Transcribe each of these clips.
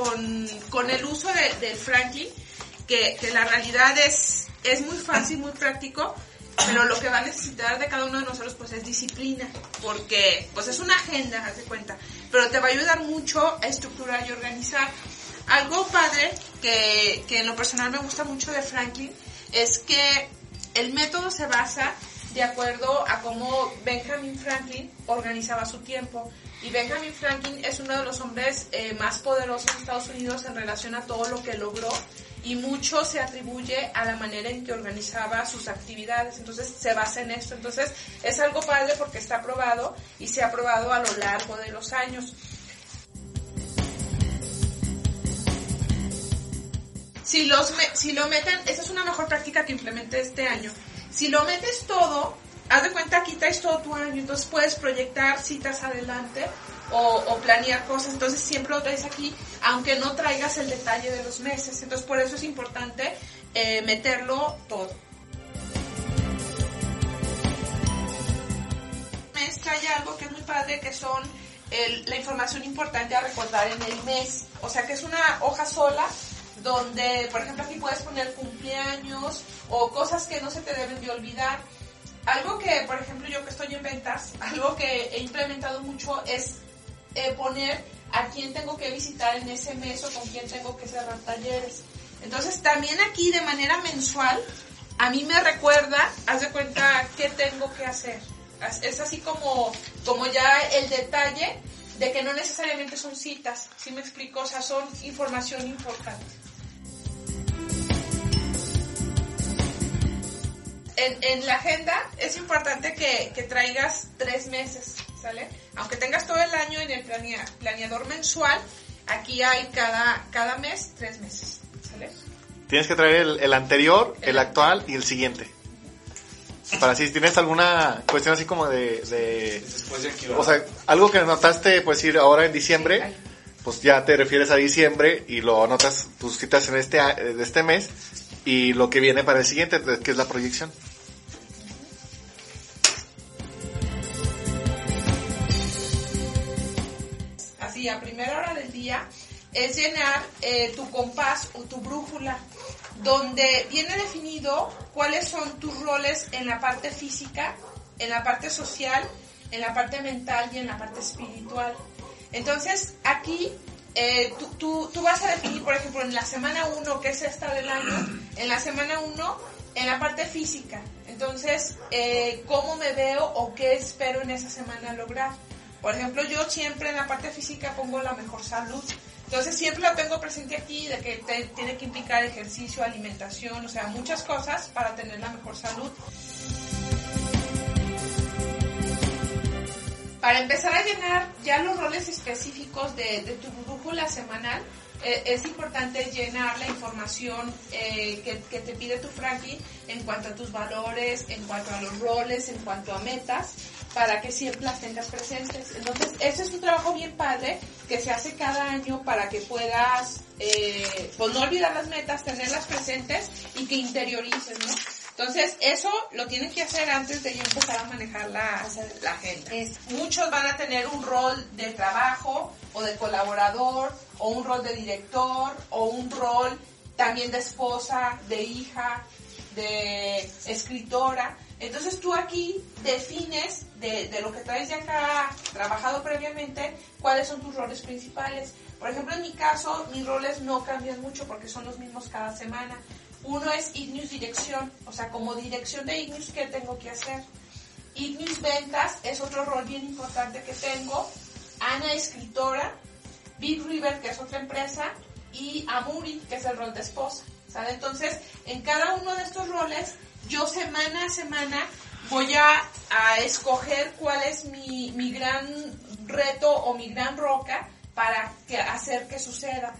Con, con, el uso de- del Franklin, que, que la realidad es, es muy fácil, muy práctico, pero lo que va a necesitar de cada uno de nosotros pues es disciplina, porque pues es una agenda, haz de cuenta, pero te va a ayudar mucho a estructurar y organizar. Algo padre que, que en lo personal me gusta mucho de Franklin es que el método se basa de acuerdo a cómo Benjamin Franklin organizaba su tiempo. Y Benjamin Franklin es uno de los hombres eh, más poderosos de Estados Unidos en relación a todo lo que logró y mucho se atribuye a la manera en que organizaba sus actividades. Entonces se basa en esto. Entonces es algo padre porque está aprobado y se ha aprobado a lo largo de los años. si los me- si lo meten, esa es una mejor práctica que implementé este año. Si lo metes todo, haz de cuenta aquí traes todo tu año, entonces puedes proyectar citas adelante o, o planear cosas, entonces siempre lo traes aquí, aunque no traigas el detalle de los meses. Entonces por eso es importante eh, meterlo todo. mes trae algo que es muy padre, que son el- la información importante a recordar en el mes. O sea, que es una hoja sola donde, por ejemplo, aquí puedes poner cumpleaños o cosas que no se te deben de olvidar. Algo que, por ejemplo, yo que estoy en ventas, algo que he implementado mucho es eh, poner a quién tengo que visitar en ese mes o con quién tengo que cerrar talleres. Entonces, también aquí de manera mensual, a mí me recuerda, haz de cuenta, qué tengo que hacer. Es así como, como ya el detalle de que no necesariamente son citas, ¿sí me explico? O sea, son información importante. En, en la agenda es importante que, que traigas tres meses, ¿sale? Aunque tengas todo el año en el planea- planeador mensual, aquí hay cada, cada mes tres meses, ¿sale? Tienes que traer el, el anterior, el actual y el siguiente. Para si tienes alguna cuestión así como de... de- Después de aquí o sea, algo que notaste, pues ir ahora en diciembre, pues ya te refieres a diciembre y lo anotas tus citas en este, de este mes y lo que viene para el siguiente, que es la proyección. así a primera hora del día, es llenar eh, tu compás o tu brújula, donde viene definido cuáles son tus roles en la parte física, en la parte social, en la parte mental y en la parte espiritual. Entonces, aquí eh, tú, tú- tú vas a definir, por ejemplo, en la semana 1, que es esta del año, en la semana 1, en la parte física. Entonces, eh, ¿cómo me veo o qué espero en esa semana lograr? Por ejemplo, yo siempre en la parte física pongo la mejor salud. Entonces siempre lo tengo presente aquí de que te- tiene que implicar ejercicio, alimentación, o sea, muchas cosas para tener la mejor salud. Para empezar a llenar ya los roles específicos de, de tu brújula semanal, eh, es importante llenar la información eh, que, te pide tu Frankie en cuanto a tus valores, en cuanto a los roles, en cuanto a metas, para que siempre las tengas presentes. Entonces, ese es un trabajo bien padre que se hace cada año para que puedas, eh, pues no olvidar las metas, tenerlas presentes y que interiorices, ¿no? Entonces, eso lo tienen que hacer antes de ya empezar a manejar la, la agenda. Muchos van a tener un rol de trabajo o de colaborador o un rol de director o un rol también de esposa, de hija, de escritora. Entonces tú aquí defines de, de, lo que traes de acá trabajado previamente cuáles son tus roles principales. Por ejemplo, en mi caso, mis roles no cambian mucho porque son los mismos cada semana. Uno es Ignius Dirección, o sea, como dirección de Ignius, ¿qué tengo que hacer? Ignius Ventas es otro rol bien importante que tengo. Ana, escritora. Big River, que es otra empresa. Y Amuri, que es el rol de esposa. ¿Sale? Entonces, en cada uno de estos roles, yo semana a semana voy a, a escoger cuál es mi, mi gran reto o mi gran roca para que, hacer que suceda.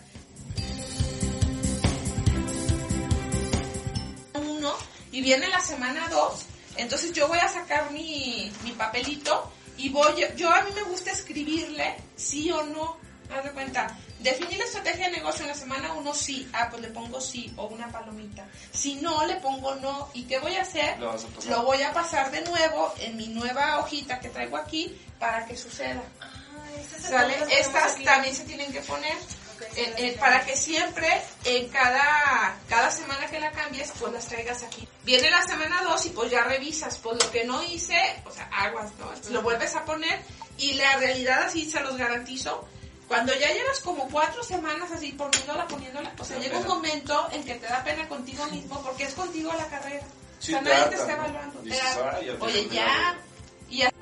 Y viene la semana dos, entonces yo voy a sacar mi, mi papelito y voy, yo a mí me gusta escribirle sí o no, haz de cuenta. Definir la estrategia de negocio en la semana uno sí, ah, pues le pongo sí o una palomita. Si no, le pongo no. ¿Y qué voy a hacer? Lo vas a pasar. Lo voy a pasar de nuevo en mi nueva hojita que traigo aquí para que suceda. ¿Sale? Estas también se tienen que poner eh, eh, para que siempre en cada, cada semana que la cambies, pues las traigas aquí. Viene la semana 2 y pues ya revisas, pues lo que no hice, o sea, aguas, ¿no? Entonces, lo vuelves a poner y la realidad así se los garantizo. Cuando ya llevas como cuatro semanas así poniéndola, poniéndola, o sea, Da llega un pena. momento en que te da pena contigo mismo porque es contigo la carrera. Sí, o sea, nadie te está evaluando. te Dices, harta. "Ay, al Oye, ya. vale". Y a-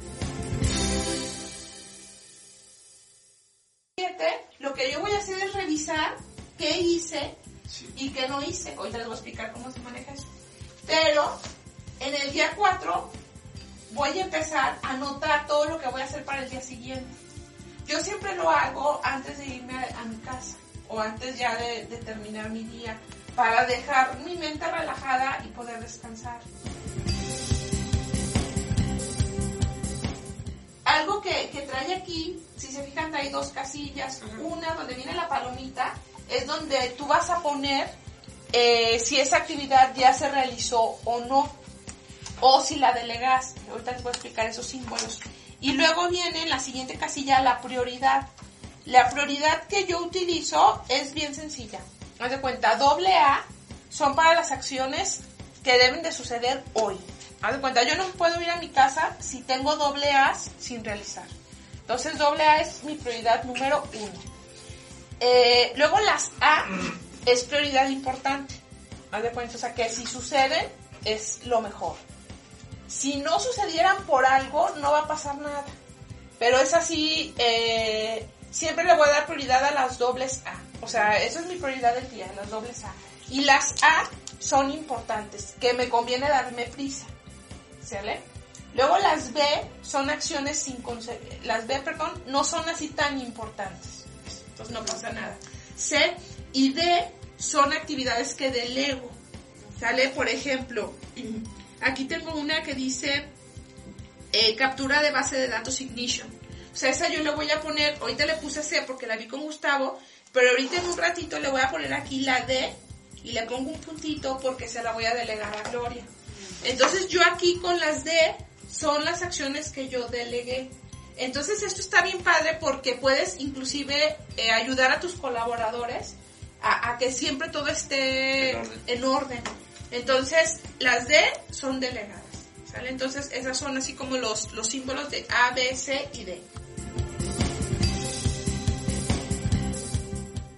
Siete, lo que yo voy a hacer es revisar qué hice Sí. y qué no hice. Ahorita les voy a explicar cómo se maneja eso. Pero en el día 4 voy a empezar a anotar todo lo que voy a hacer para el día siguiente. Yo siempre lo hago antes de irme a, a mi casa o antes ya de, de terminar mi día para dejar mi mente relajada y poder descansar. Algo que, que trae aquí, si se fijan, trae dos casillas. Una donde viene la palomita, es donde tú vas a poner eh, si esa actividad ya se realizó o no, o si la delegaste. Ahorita les voy a explicar esos símbolos. Y luego viene en la siguiente casilla la prioridad. La prioridad que yo utilizo es bien sencilla. Haz de cuenta, doble A son para las acciones que deben de suceder hoy. Haz de cuenta, yo no puedo ir a mi casa si tengo doble A sin realizar. Entonces doble A es mi prioridad número uno. Eh, luego las A es prioridad importante. Haz de o sea que si suceden es lo mejor. Si no sucedieran por algo, no va a pasar nada. Pero es así, eh, siempre le voy a dar prioridad a las dobles A. O sea, esa es mi prioridad del día, las dobles A. Y las A son importantes, que me conviene darme prisa. ¿Sale? Luego las B son acciones sin las B, perdón, no son así tan importantes. Entonces no pasa nada. C y D son actividades que delego. ¿Sale? Por ejemplo, aquí tengo una que dice eh, captura de base de datos Ignition. O sea, esa yo le voy a poner, ahorita le puse C porque la vi con Gustavo, pero ahorita en un ratito le voy a poner aquí la D y le pongo un puntito porque se la voy a delegar a Gloria. Entonces yo aquí con las D son las acciones que yo delegué. Entonces esto está bien padre porque puedes inclusive eh, ayudar a tus colaboradores a, a que siempre todo esté En orden. en orden. Entonces las D son delegadas. ¿sale? Entonces esas son así como los, los símbolos de A, B, C y D.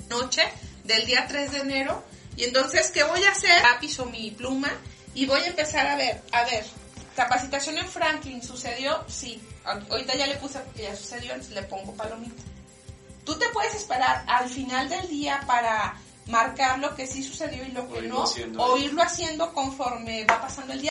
Noche del día 3 de enero. Y entonces, ¿qué voy a hacer? Lápiz o mi pluma. Y voy a empezar a ver, a ver, capacitación en Franklin, ¿sucedió? Sí. Ahorita ya le puse porque ya sucedió, entonces le pongo palomita. Tú te puedes esperar al final del día para marcar lo que sí sucedió y lo que O no, haciendo o ahí. irlo haciendo conforme va pasando el día.